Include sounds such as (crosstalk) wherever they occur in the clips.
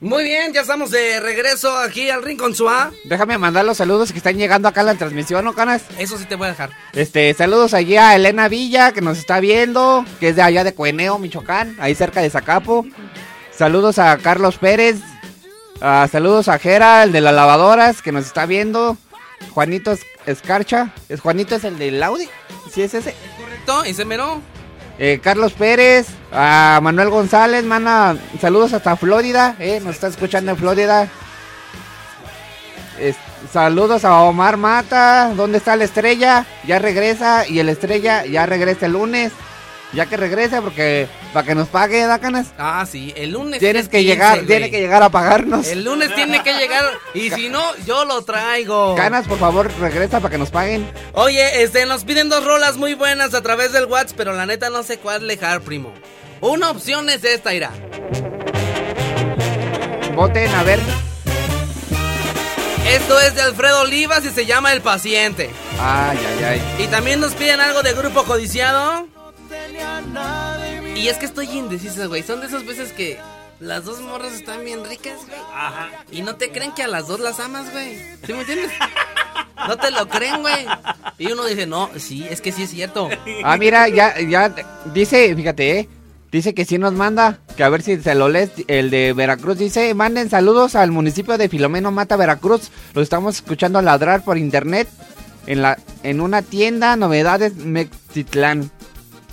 Muy bien, ya estamos de regreso aquí al Rincón Suá. Déjame mandar los saludos que están llegando acá a la transmisión, ¿no, canas? Eso sí te voy a dejar. Este, saludos allí a Elena Villa, que nos está viendo, que es de allá de Cueneo, Michoacán, ahí cerca de Zacapo. Saludos a Carlos Pérez. Saludos a Jera, el de las lavadoras, que nos está viendo. Juanito Es- Escarcha. ¿Es Juanito es el del Audi? Sí, es ese. ¿Correcto? ¿Y se meró? Eh, Carlos Pérez, a Manuel González, mana, saludos hasta Florida, eh, nos está escuchando en Florida. Saludos a Omar Mata, ¿dónde está la estrella? Ya regresa y el estrella ya regresa el lunes. Ya que regrese porque para que nos pague, ¿da canas? Ah, sí, el lunes. Tienes es que 15, llegar, güey. tiene que llegar a pagarnos. El lunes tiene que llegar y si no, yo lo traigo. Canas, por favor, regresa para que nos paguen. Oye, este, nos piden dos rolas muy buenas a través del WhatsApp, pero la neta no sé cuál dejar, primo. Una opción es esta, irá. Voten, a ver. Esto es de Alfredo Olivas y se llama El Paciente. Ay, ay, ay. Y también nos piden algo de Grupo Codiciado. Y es que estoy indecisa, güey. Son de esas veces que las dos morras están bien ricas, güey. Ajá. Y no te creen que a las dos las amas, güey. ¿Sí me entiendes? No te lo creen, güey. Y uno dice, no, sí, es que sí es cierto. Ah, mira, ya, ya dice, fíjate, eh, dice que sí nos manda, que a ver si se lo lees, el de Veracruz dice, manden saludos al municipio de Filomeno Mata, Veracruz, los estamos escuchando ladrar por internet en la, en una tienda, novedades Mexitlán.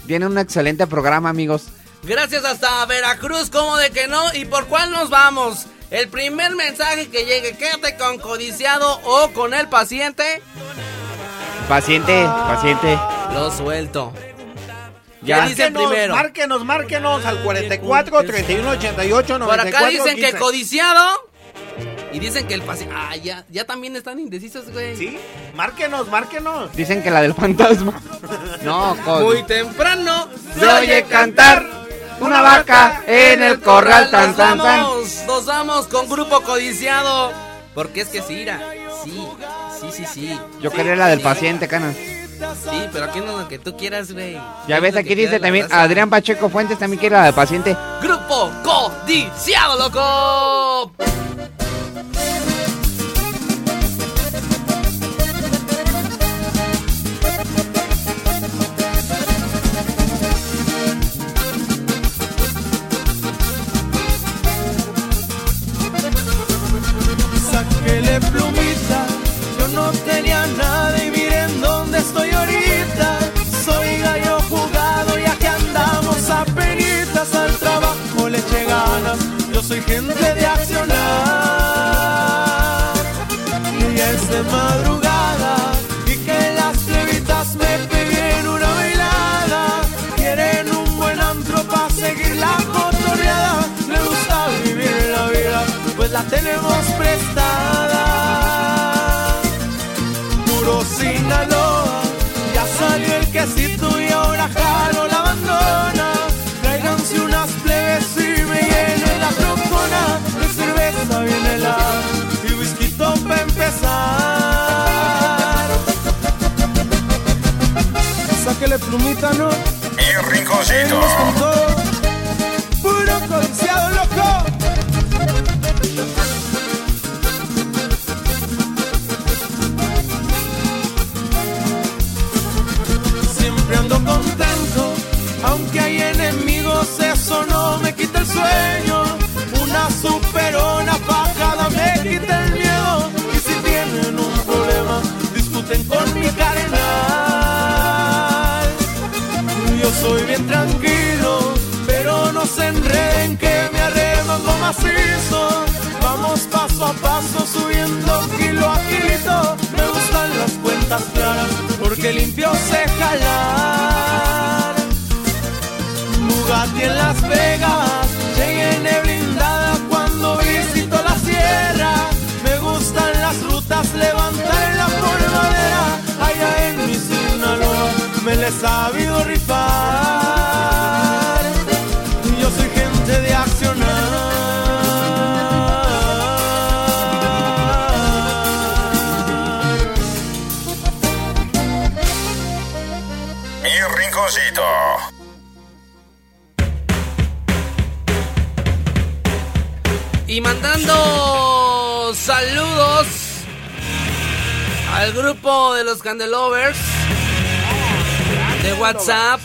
Tiene un excelente programa, amigos. Gracias hasta Veracruz, como de que no? ¿Y por cuál nos vamos? El primer mensaje que llegue, quédate con codiciado o con el paciente, Paciente, paciente. lo suelto. Ya. ¿Qué dice Márquenos, primero? Márquenos, márquenos al 44 31 88 Por 94 acá dicen que 15. codiciado. Y dicen que el paciente. Ah, ya, ya también están indecisos, güey. Sí, márquenos, márquenos. Dicen que la del fantasma. (laughs) No, con... Muy temprano Se oye cantar una vaca en el corral tan Nos tan tan. vamos, nos vamos con grupo codiciado. Porque es que sí, Ira. Sí, sí, sí, sí. Yo quería la del Sí. paciente, canas. Sí, pero aquí no lo que tú quieras, güey. Ya Es ves, aquí dice también raza. Adrián Pacheco Fuentes también quiere la del paciente. Grupo codiciado, loco. Sáquele plumita, ¿no? El rinconcito. Paso subiendo kilo a kilito. Me gustan las cuentas claras porque limpio sé jalar. Bugatti en Las Vegas, llegué blindada cuando visito la sierra. Me gustan las rutas, levantar en la polvadera. Allá en mi Sinaloa me les he sabido rifar. Grupo de los Candelovers de WhatsApp.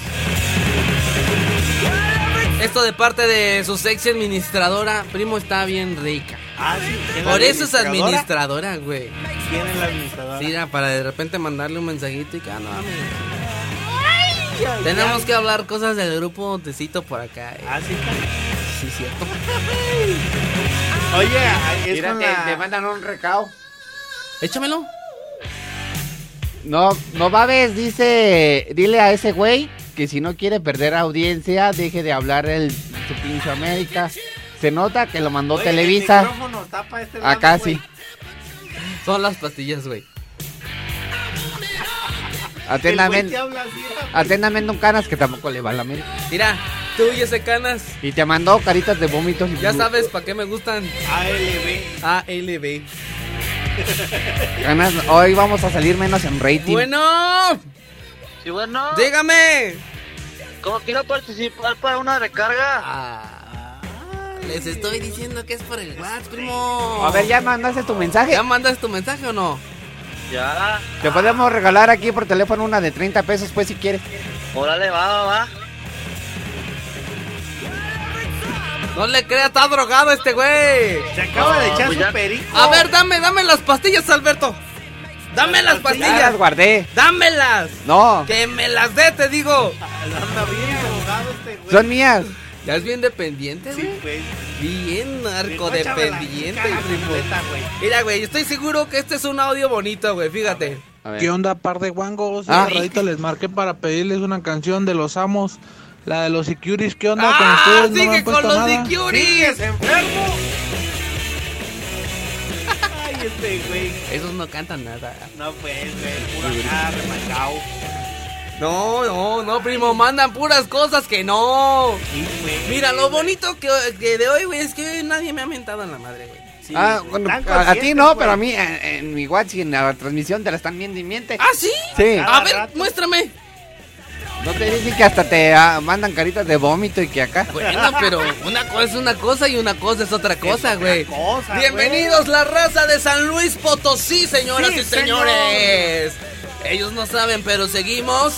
Esto de parte de su sexy administradora. Primo está bien rica. Ah, sí. ¿quién la Por eso es administradora? güey. ¿Quién es la administradora? Sí, era para de repente mandarle un mensajito y que, ah, no. Tenemos que hablar cosas del grupo Tecito por acá. eh. Ah, sí. Sí, cierto. Oye, es Mira, con te, la... te mandan un recao. Échamelo. No, no babes, dice, dile a ese güey que si no quiere perder audiencia, deje de hablar el su pinche América. Se nota que lo mandó Oye, Televisa. el micrófono tapa este lado, Acá güey. sí. Son las pastillas, güey. Atentamente, atentamente un canas que tampoco le va a la América. Mira, tú y ese canas, Y te mandó caritas de vómitos. y- ya sabes para qué me gustan ALB. ALB. (laughs) Canas, hoy vamos a salir menos en rating. Bueno, Sí, bueno, dígame. como quiero participar para una recarga. Ah, les estoy diciendo que es por el WhatsApp, primo. A ver, ya mandaste tu mensaje. ¿Ya mandas tu mensaje o no? Ya, Te podemos regalar aquí por teléfono una de 30 pesos, pues, si quieres. órale, va, va, va. No le crea, está drogado este güey. Se acaba de echar pues su ya. perico. A ver, dame, dame las pastillas, Alberto. Dame las Ya las pastillas. guardé. Dámelas. No, Que me las dé, te digo. Anda bien drogado este güey. son mías. Ya es bien dependiente, Sí, güey. güey. Bien narcodependiente, completa, güey. Mira, güey, estoy seguro que este es un audio bonito, güey, fíjate. A ver. ¿Qué onda, par de guangos? Ah. Ratito les marqué para pedirles una canción de los amos, la de los Securities. ¿Qué onda con ¡Ah! ustedes? No me ¡Sigue con los nada. securities! ¿Sigues enfermo? (laughs) Ay, este güey. Esos no cantan nada. No, pues, güey. Puro acá, remachado. No, no, no, primo, mandan puras cosas que no. Sí, güey. Mira, lo bonito que, que de hoy, güey, es que nadie me ha mentado en la madre, güey. Sí, Ah, bueno, a, a ti no, güey. pero a mí en, en mi WhatsApp y en la transmisión te la están viendo y miente. ¿Ah, sí? Sí. Cada A ver, rato. muéstrame. No te dicen que hasta te ah, mandan caritas de vómito y que acá. Bueno, pero una cosa es una cosa y una cosa es otra cosa, güey. cosa, Bienvenidos la raza de San Luis Potosí, señoras Sí, y señores. Ellos no saben, pero seguimos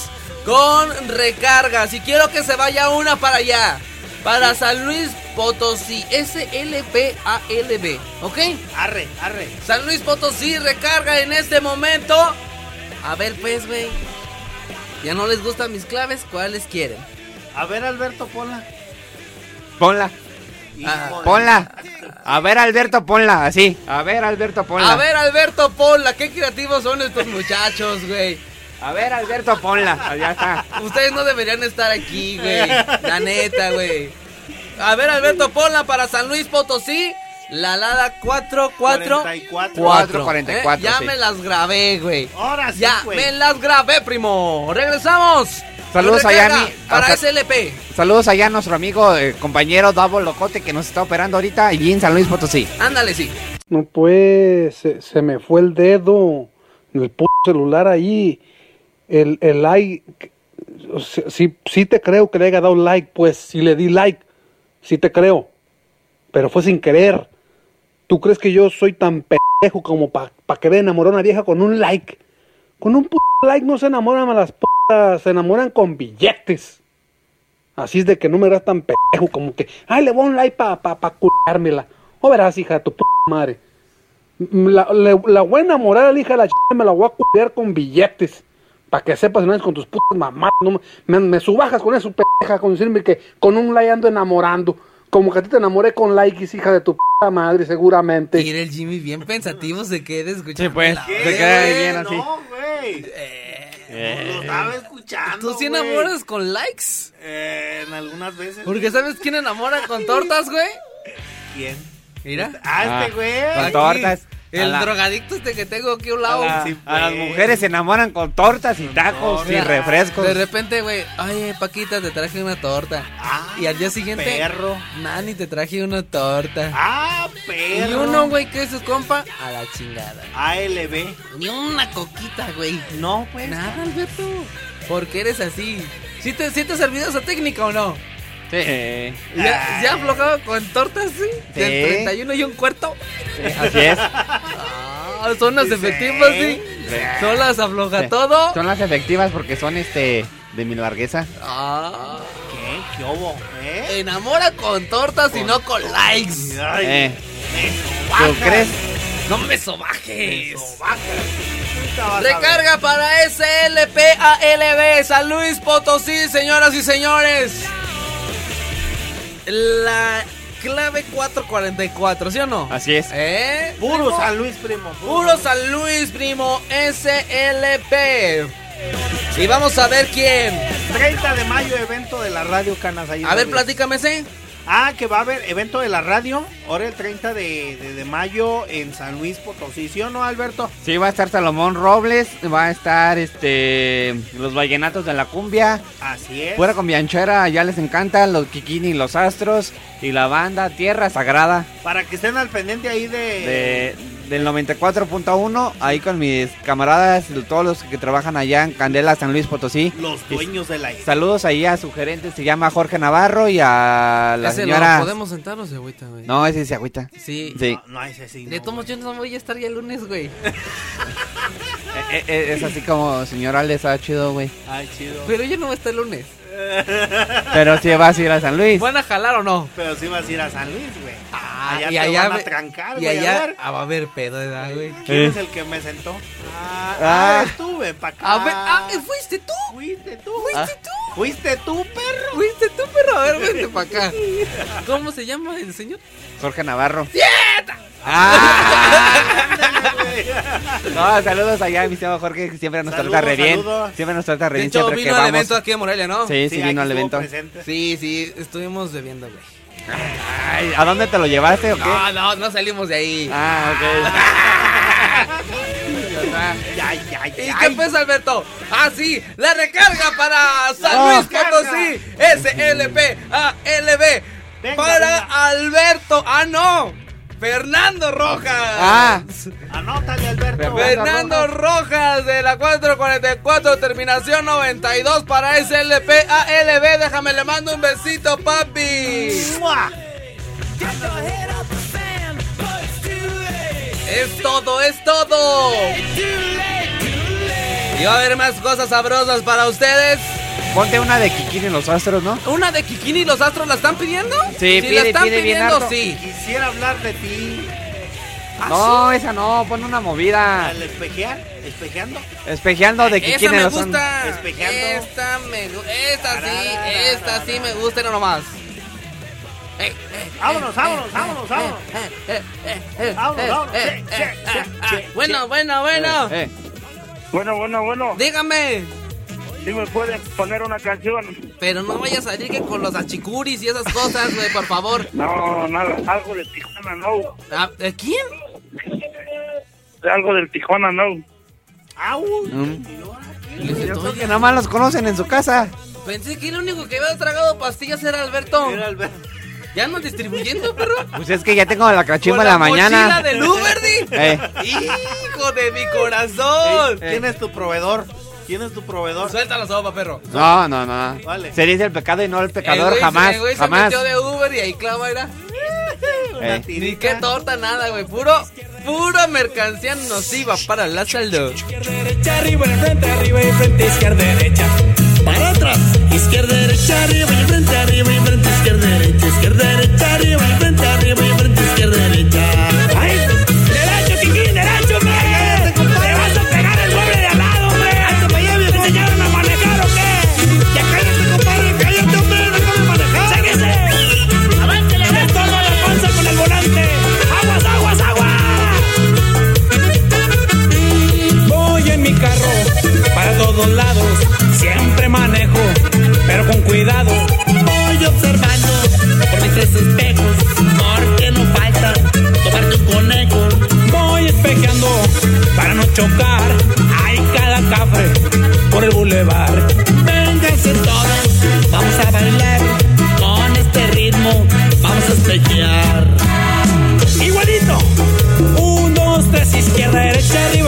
con recargas y quiero que se vaya una para allá. Para San Luis Potosí, S-L-P-A-L-B, ¿ok? Arre, arre. San Luis Potosí recarga en este momento. A ver, pues, güey. Ya no les gustan mis claves, ¿cuáles quieren? A ver, Alberto, ponla. Ponla, Ah, ponla. A ver, Alberto, ponla, así. A ver, Alberto, ponla. A ver, Alberto Pola, qué creativos son estos muchachos, güey. A ver, Alberto, ponla. Ah, Ya está. Ustedes no deberían estar aquí, güey. La neta, güey. A ver, Alberto Pola para San Luis Potosí. La Lada 444. 44. 444, Ya sí. me las grabé, güey. Ahora sí, Ya güey. me las grabé, primo. Regresamos. Saludos recarga mi- Para hasta- SLP. Saludos allá a nuestro amigo, eh, compañero Double Locote que nos está operando ahorita y en San Luis Potosí. Ándale, sí. No pues, se, se me fue el dedo el puto celular ahí. El, el like, sí, sí te creo que le haya dado like, pues, si le di like, sí te creo. Pero fue sin querer. ¿Tú crees que yo soy tan pendejo como para pa querer enamorar a una vieja con un like? Con un puto like no se enamoran a las putas, se enamoran con billetes. Así es de que no me eras tan pendejo como que, ay, le voy a un like para pa, pa culármela. O verás, hija de tu puta madre. La, le- la voy a enamorar a la hija de la ch... me la voy a culiar con billetes. Para que sepas, no es con tus putas mamás. No, me, me, me subajas con eso, pendeja, con decirme que con un like ando enamorando. Como que a ti te enamoré con likes, hija de tu puta madre, seguramente. Y el Jimmy bien pensativo se queda escuchando. Sí, pues, la- se queda bien así. No, güey. Eh. Lo estaba escuchando. ¿Tú sí enamoras con likes? Eh, en algunas veces. Porque ¿sabes quién enamora con tortas, güey? ¿Quién? Mira. Ah, este güey. Con tortas. El la- drogadicto este que tengo aquí a un A, lado. la- Sí, a las pues. mujeres se enamoran con tortas y tacos y Mira, refrescos. De repente, güey, ay, Paquita, te traje una torta. Ah, y al día siguiente, Perro. Nani, te traje una torta. Ah, perro. y uno, güey, que es su compa, a la chingada. ALB. Ni una coquita, güey. No, pues. Nada, Alberto. ¿Por qué eres así? ¿Sí te, sí te has servido esa técnica o no? Sí. ¿Ya, ¿ya has aflojado con tortas, sí? ¿Del Sí. 31 y un cuarto? así es. Ah, son las efectivas, sí. Sí. Son las afloja Sí. todo. Son las efectivas porque son este de mi largueza. Ah, ¿Qué? ¿Qué hubo? ¿Eh? enamora con tortas y no con likes. Ay, Eh, me ¿Tú crees? No me Me sobajes. a ver. Recarga para SLPALB San Luis Potosí, señoras y señores. La clave 444, ¿sí o no? Así es. ¿Eh? Puro primo? San Luis, primo. Puro San Luis, primo. SLP. Y vamos a ver quién. 30 de mayo, evento de la radio Canas. ahí A ver, platícame ese. Ah, que va a haber evento de la radio. Ahora el 30 de, de- de mayo en San Luis Potosí. ¿Sí o no, Alberto? Sí, va a estar Salomón Robles, va a estar este los vallenatos de la cumbia, Así es. fuera con Bianchera, ya les encanta, los Kikini, los Astros y la banda Tierra Sagrada Para que estén al pendiente ahí de. de, del 94.1, ahí con mis camaradas, todos los que trabajan allá en Candela, San Luis Potosí. Los dueños de la isla. Saludos ahí a su gerente, se llama Jorge Navarro y a la ese señora... lo podemos sentarnos de agüita, güey. No, ese se agüita. Sí. Sí, No, no, ese sí. De no, todos modos, yo no voy a estar ya el lunes, güey. (laughs) Eh, eh, es así como señora les ha chido, güey. Ay, chido. Pero yo no voy a estar el lunes. (laughs) Pero sí vas a ir a San Luis. ¿Van a jalar o no? Pero sí vas a ir a San Luis, güey. Ah, allá y te allá van a trancar, Y güey. allá A ver, ah, va a haber pedo, ¿verdad, güey? ¿quién Eh. es el que me sentó? Ah, Ah. ah, estuve pa' acá. A ver, ah, ¿fuiste tú? Fuiste tú. ¿Fuiste tú? Fuiste tú, perro. ¿Fuiste tú, perro? A ver, (laughs) vente para acá. (laughs) ¿Cómo se llama el señor? Jorge Navarro. ¡Ah! No, saludos allá, mi estimado Jorge, que siempre nos Saludos, trata re bien. saludos. Siempre nos trata re De bien. hecho, Siempre que vino al vamos. evento aquí en Morelia, ¿no? Sí, sí, aquí vino al evento. presente. Sí, sí, estuvimos bebiendo, güey. Ay, ¿A dónde te lo llevaste o qué? No, no, no salimos de ahí. Ah, (laughs) Ya, ya, ¿Y qué pasa, Alberto? Ah, sí, la recarga para San Oh. Luis Potosí. SLP ALB. Venga, para venga. Alberto. Ah, no. Fernando Rojas. Ah. Anótale, Alberto. Fernando Rojas de la 444, terminación 92 para SLP ALB. Déjame, le mando un besito, papi. ¡Mua! Es todo, es todo. Y va a haber más cosas sabrosas para ustedes. Ponte una de Kikini en los Astros, ¿no? ¿Una de Kikini y los Astros la están pidiendo? Sí, la pide, están pide bien pidiendo, sí. Quisiera hablar de ti. No, esa no, pon una movida. Al espejear, espejeando. Espejeando de Esa Kikini me en los gusta. Espejeando. Esta me gu- Esta sí, esta sí me gusta y no nomás. Ey, Vámonos, ey, vámonos, vámonos, vámonos. Vámonos, vámonos. ah, che, Bueno, bueno, bueno. Eh, Bueno, bueno, bueno. Dígame. Si me pueden poner una canción. Pero no vaya a salir que con los achicuris y esas cosas, güey, por favor. No, nada. Algo de Tijuana, no. Ah, ¿de ¿Quién? Algo del Tijuana, no. ¡Au! mm. Les Yo estoy creo que nada más los conocen en su casa. Pensé que el único que había tragado pastillas era Alberto. Era Alberto. (laughs) ¿Ya andan distribuyendo, perro? Pues es que ya tengo la cachimba en la mañana. mochila del Uber, di. Eh. ¡Hijo de mi corazón! ¿Quién es tu proveedor? ¿Quién es tu proveedor? Suelta la sopa, perro. No, no, no. Vale. Se dice el pecado y no el El pecador, güey se- jamás, el güey se jamás. metió de Uber y ahí clava, era. Eh. Ni qué torta, nada, güey. Puro, pura mercancía nociva para la salud. derecha, arriba y frente, arriba y frente, izquierda, derecha. Izquierda,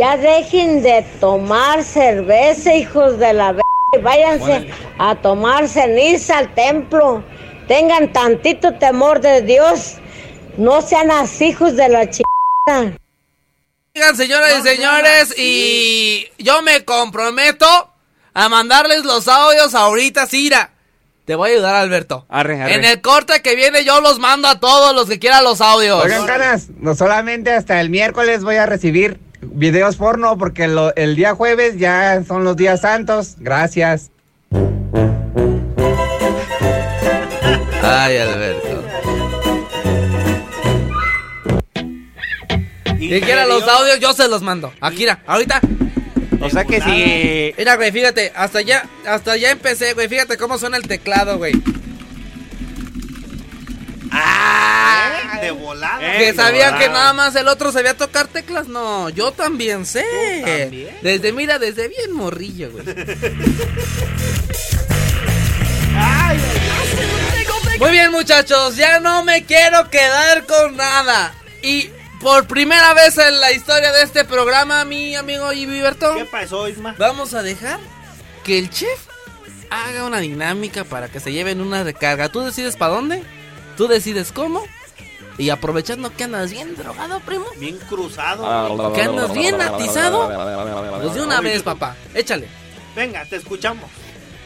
Ya dejen de tomar cerveza, hijos de la v. Váyanse a tomar ceniza al templo. Tengan tantito temor de Dios. No sean así, hijos de la chica. Oigan, señoras y señores, y yo me comprometo a mandarles los audios ahorita, Cira. Te voy a ayudar, Alberto. Arre, arre. En el corte que viene yo los mando a todos los que quieran los audios. Oigan, canas, no solamente hasta el miércoles voy a recibir videos porno porque lo- el día jueves ya son los días santos. Gracias. Ay, Alberto. Quien quiera los audios, yo se los mando. Aquí, mira, ahorita. O sea que si... Mira, güey, fíjate, hasta ya, hasta ya empecé, güey. Fíjate cómo suena el teclado, güey. Ah, de volada. que sabían que nada más el otro sabía tocar teclas. No, yo también sé. también? Desde, mira, desde bien morrillo, güey. Muy bien, muchachos, ya no me quiero quedar con nada. Y por primera vez en la historia de este programa, mi amigo Iberto, ¿Qué pasó, Isma? vamos a dejar que el chef haga una dinámica para que se lleven una recarga. Tú decides para dónde, tú decides cómo. Y aprovechando que andas bien drogado, primo. Bien cruzado. Que andas bien atizado. Pues de una vez, papá. Échale. Venga, te escuchamos.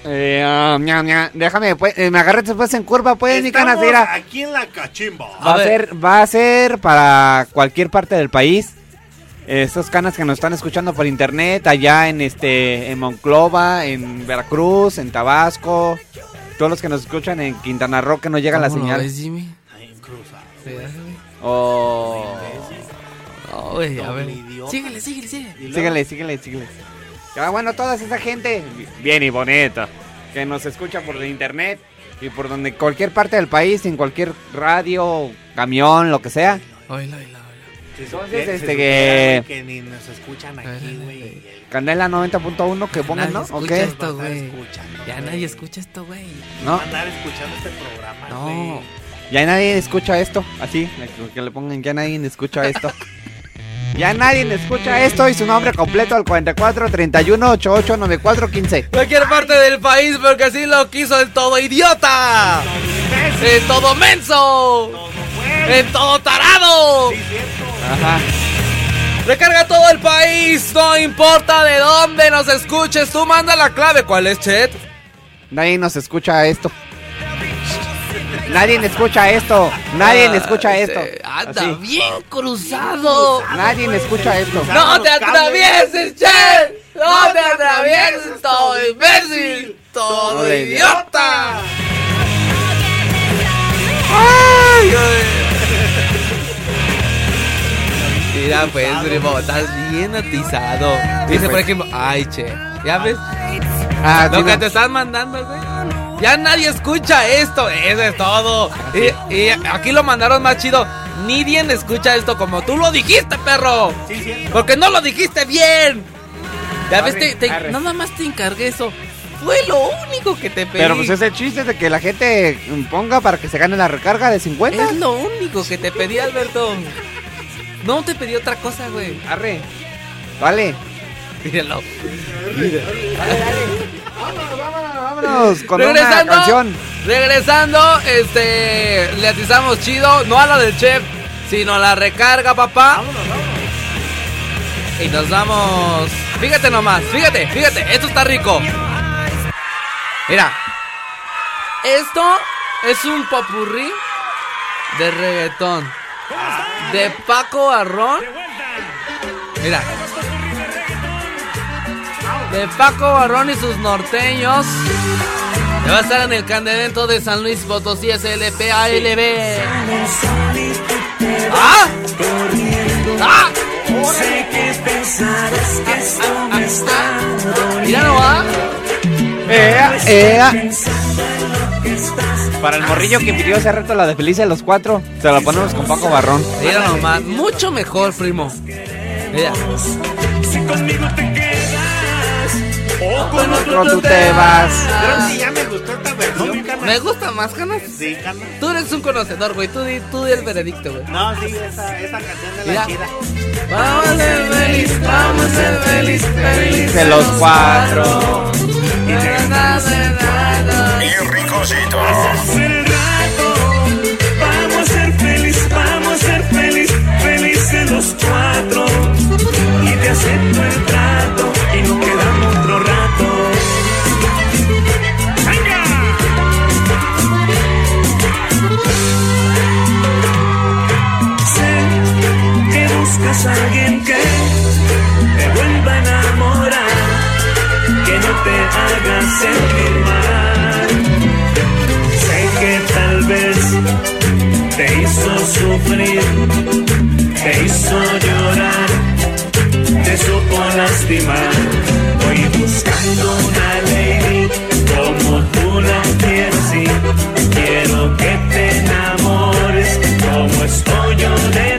Eh, ah, ña, ña, déjame, pues, eh, me agarré después en curva, pues, mi canas, mira. aquí en la cachimba. Va a, ser, va a ser para cualquier parte del país. Estos canas que nos están escuchando por internet, allá en este, en Monclova, en Veracruz, en Tabasco, todos los que nos escuchan en Quintana Roo que no llega la ¿Cómo lo señal. ves, Jimmy? Oh. No, güey, a ver. Síguele, síguele, síguele. Síguele, síguele, síguele. Ah, bueno, toda esa gente, bien y bonita, que nos escucha por el internet y por donde cualquier parte del país, en cualquier radio, camión, lo que sea. Oíla, oíla, Entonces, se este, que- que ni nos escuchan aquí, güey. Candela 90.1 que pongan, ¿no? ¿O escucha qué? esto, güey. Ya güey. nadie escucha esto, güey. No, Va a andar escuchando este programa, No. güey. ya nadie escucha esto, así, que le pongan, ya nadie escucha esto. (laughs) Ya nadie escucha esto y su nombre completo al 44 31 88 94 15. Cualquier parte del país porque así lo quiso el todo idiota. El todo menso. El todo tarado. Ajá. Recarga todo el país, no importa de dónde nos escuches, tú manda la clave. ¿Cuál es, Chet? Nadie nos escucha esto. Nadie escucha esto. Nadie escucha Ah, esto. se- Anda Así. bien cruzado. Nadie escucha esto. No te atravieses, Chet. No te atravieses, todo imbécil. Todo Todo idiota. Ay, ay. Mira, pues, primo, estás bien atizado. Dice, por ejemplo, ay, che. ¿Ya ves? Ah, Lo sí, que te están mandando, güey. Ya nadie escucha esto, eso es todo. Y, y aquí lo mandaron más chido. Nadie escucha esto como tú lo dijiste, perro. Sí, cierto. Porque no lo dijiste bien. Ya ves, te, te- nada más te encargué eso. Fue lo único que te pedí. Pero pues es el chiste de que la gente ponga para que se gane la recarga de 50. Es lo único que te pedí, Alberto. No te pedí otra cosa, güey. Arre. Vale. Míralo. Vámonos con una Regresando, canción. regresando, este, le atizamos chido, no a la del chef, sino la recarga, papá. Y nos vamos. Fíjate nomás, fíjate, fíjate, esto está rico. Mira, esto es un popurrí de reggaetón. De Paco Barrón. Mira. De Paco Barrón y sus norteños. Que va a estar en el Candevento de San Luis Potosí SLP ALB. ¡Ah! ¡Ah! Sé que pensarás que esto me está Mira no va. Ea, ea. Para el morrillo que pidió hace rato la de Feliz de los Cuatro, se la ponemos con Paco Barrón. Mira nomás, mucho mejor, primo. Mira. Si conmigo te quedas o Con otro tú te vas. Creo que ya me gustó esta versión, carnal. Me gusta más, Canas. Sí, carnal. Tú eres un conocedor, güey. Tú di, tú di el veredicto, güey. No, sí, esa, esa canción de la chida. Vamos a ser feliz, vamos a ser feliz, feliz. De los cuatro. Bien hacer el rato. Vamos a ser feliz, vamos a ser feliz, felices los cuatro. Y te acepto el trato y nos quedamos otro rato. Sé que buscas a alguien que te vuelva a enamorar, que no te haga sentir mal. Te hizo sufrir, te hizo llorar, te supo lastimar. Voy buscando una lady como tú la quieres y quiero que te enamores como estoy yo de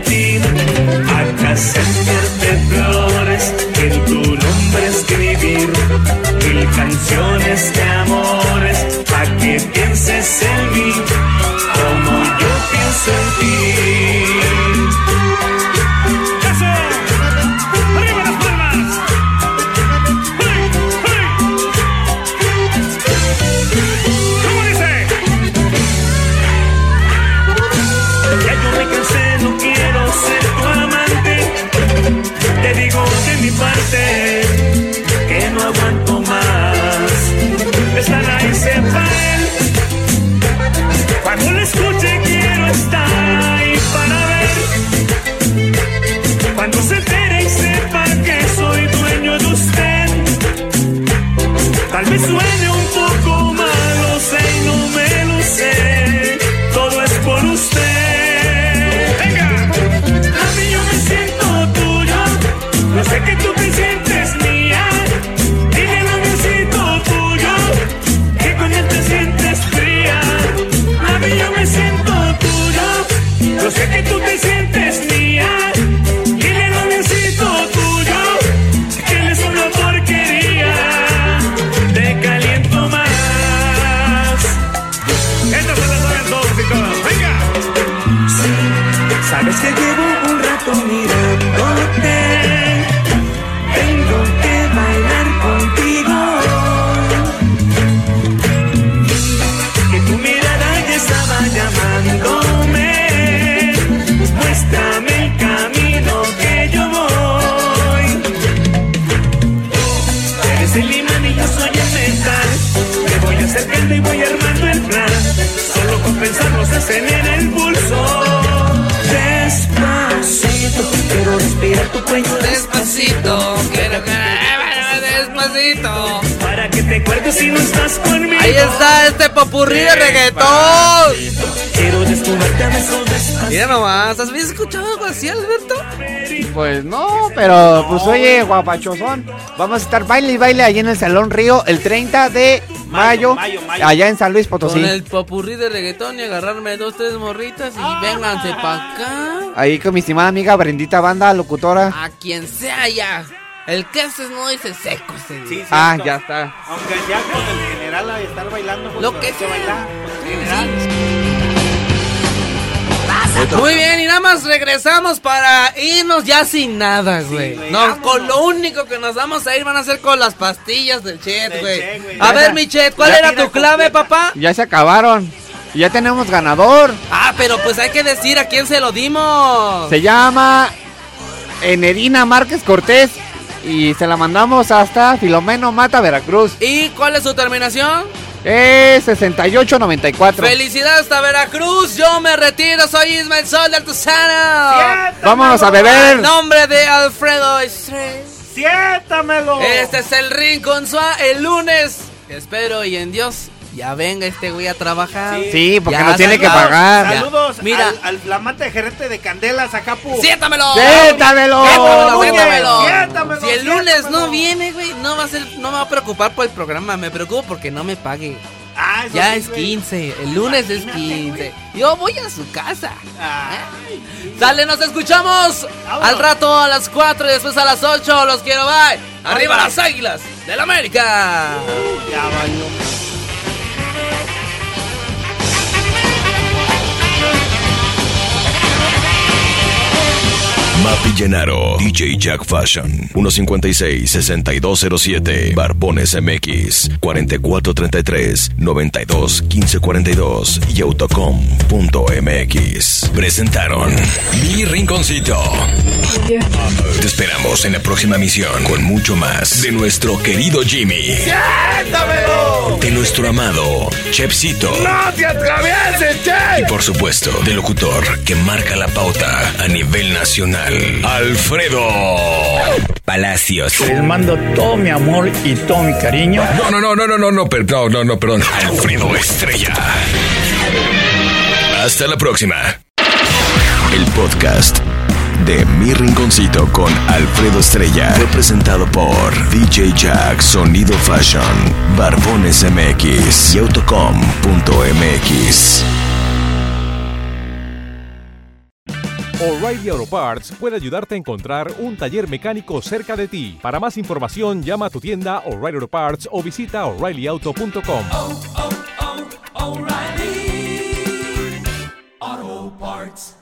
Despacito, quiero que. Despacito. Para que te acuerdes si no estás conmigo. Ahí está este popurrí de reggaetón. Quiero despacito. Mira nomás, ¿has escuchado algo así, Alberto? Pues no, pero pues oye, guapachosón. Vamos a estar baile y baile allí en el Salón Río el 30 de mayo, mayo, mayo. allá en San Luis Potosí. Con el popurrí de reggaetón y agarrarme dos, tres morritas y vénganse pa' acá. Ahí con mi estimada amiga Brendita Banda, locutora. A quien sea ya. El que haces no dice seco. Sí, Ah, cierto. ya está. Aunque ya con el general a estar bailando. pues, Lo que bailar. pues, general. Muy bien, y nada más regresamos para irnos ya sin nada, güey. no, con lo único que nos vamos a ir van a ser con las pastillas del Chet, güey. A ver, mi Chet, ¿cuál era tu clave, completa. papá? Ya se acabaron. Ya tenemos ganador. Ah, pero pues hay que decir a quién se lo dimos. Se llama Enerina Márquez Cortés. Y se la mandamos hasta Filomeno Mata, Veracruz. ¿Y cuál es su terminación? Es 6894. Felicidades hasta Veracruz. Yo me retiro. Soy Ismael Sol de Artesano. Vámonos a beber. En nombre de Alfredo Estrella. ¡Siéntamelo! Este es el Rincón Suá el lunes. Espero y en Dios ya venga este güey a trabajar. Sí, porque Ya, nos tiene que pagar. Saludos Mira. al, al flamante gerente de Candelas, Acapu. siéntamelo. ¡Siéntamelo! Siéntamelo, siéntamelo. siéntamelo, El lunes no viene, güey, no va a ser, no me va a preocupar por el programa, me preocupo porque no me pague. Ah, Ya sí, es güey. 15, el lunes es Imagínate, 15. Yo voy a su casa. Ay, Sale, nos escuchamos al rato a las 4 y después a las 8. Los quiero, bye. Arriba las águilas del América. ya valió. Mapi Llenaro, DJ Jack Fashion, 156-6207, Barbones MX, 4433-921542 y autocom.mx. Presentaron Mi Rinconcito. Te esperamos en la próxima misión con mucho más de nuestro querido Jimmy, ¡Siéntamelo! Nuestro amado Chepsito. ¡No te atravieses, Che! Y por supuesto, del locutor que marca la pauta a nivel nacional, Alfredo Palacios. Les mando todo mi amor y todo mi cariño. No, no, no, no, no, no, no, per- no, no, no, perdón. Alfredo Estrella. Hasta la próxima. El podcast de Mi Rinconcito con Alfredo Estrella fue presentado por DJ Jack Sonido Fashion, Barbones MX y Autocom.mx. O'Reilly Auto Parts puede ayudarte a encontrar un taller mecánico cerca de ti. Para más información, llama a tu tienda O'Reilly Auto Parts o visita oreillyauto.com. O'Reilly Auto Parts.